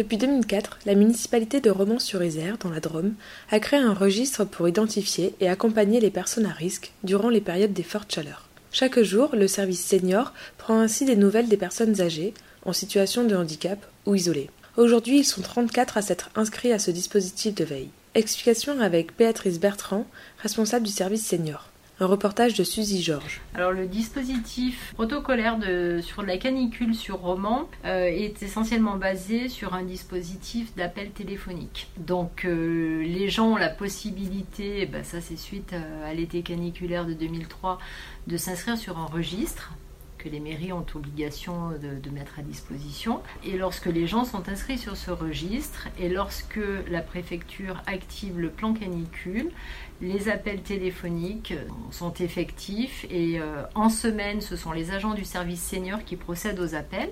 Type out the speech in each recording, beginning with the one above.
Depuis 2004, la municipalité de Romans-sur-Isère, dans la Drôme, a créé un registre pour identifier et accompagner les personnes à risque durant les périodes des fortes chaleurs. Chaque jour, le service senior prend ainsi des nouvelles des personnes âgées, en situation de handicap ou isolées. Aujourd'hui, ils sont 34 à s'être inscrits à ce dispositif de veille. Explication avec Béatrice Bertrand, responsable du service senior. Un reportage de Suzy Georges. Alors le dispositif protocolaire sur la canicule sur Roman euh, est essentiellement basé sur un dispositif d'appel téléphonique. Donc euh, les gens ont la possibilité, bah, ça c'est suite à l'été caniculaire de 2003, de s'inscrire sur un registre que les mairies ont obligation de, mettre à disposition. Et lorsque les gens sont inscrits sur ce registre et lorsque la préfecture active le plan canicule, les appels téléphoniques sont effectifs et euh, en semaine, ce sont les agents du service senior qui procèdent aux appels.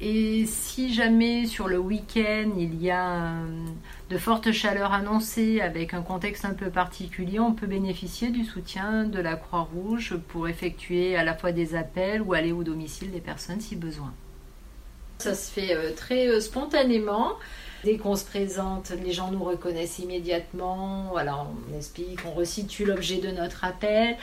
Et si jamais sur le week-end il y a euh, de fortes chaleurs annoncées avec un contexte un peu particulier, on peut bénéficier du soutien de la Croix-Rouge pour effectuer à la fois des appels ou aller au domicile des personnes si besoin. Ça se fait euh, très euh, spontanément. Dès qu'on se présente, les gens nous reconnaissent immédiatement. Voilà, on explique, on resitue l'objet de notre appel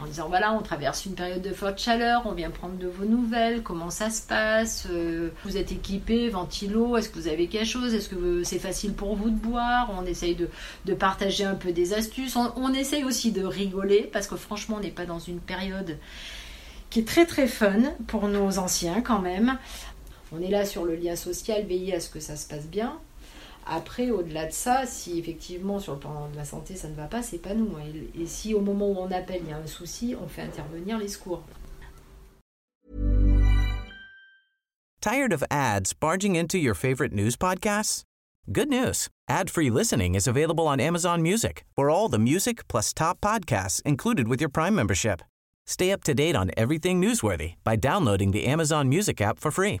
en disant voilà, on traverse une période de forte chaleur, on vient prendre de vos nouvelles, comment ça se passe, euh, vous êtes équipé, ventilo, est-ce que vous avez quelque chose, est-ce que c'est facile pour vous de boire, on essaye de, partager un peu des astuces, on, on essaye aussi de rigoler parce que franchement, on n'est pas dans une période qui est très très fun pour nos anciens quand même. On est là sur le lien social, veiller à ce que ça se passe bien. Après, au-delà de ça, si effectivement sur le plan de la santé ça ne va pas, c'est pas nous. Et, et si au moment où on appelle il y a un souci, on fait intervenir les secours. Tired of ads barging into your favorite news podcasts? Good news. Ad-free listening is available on Amazon Music for all the music plus top podcasts included with your Prime membership. Stay up to date on everything newsworthy by downloading the Amazon Music app for free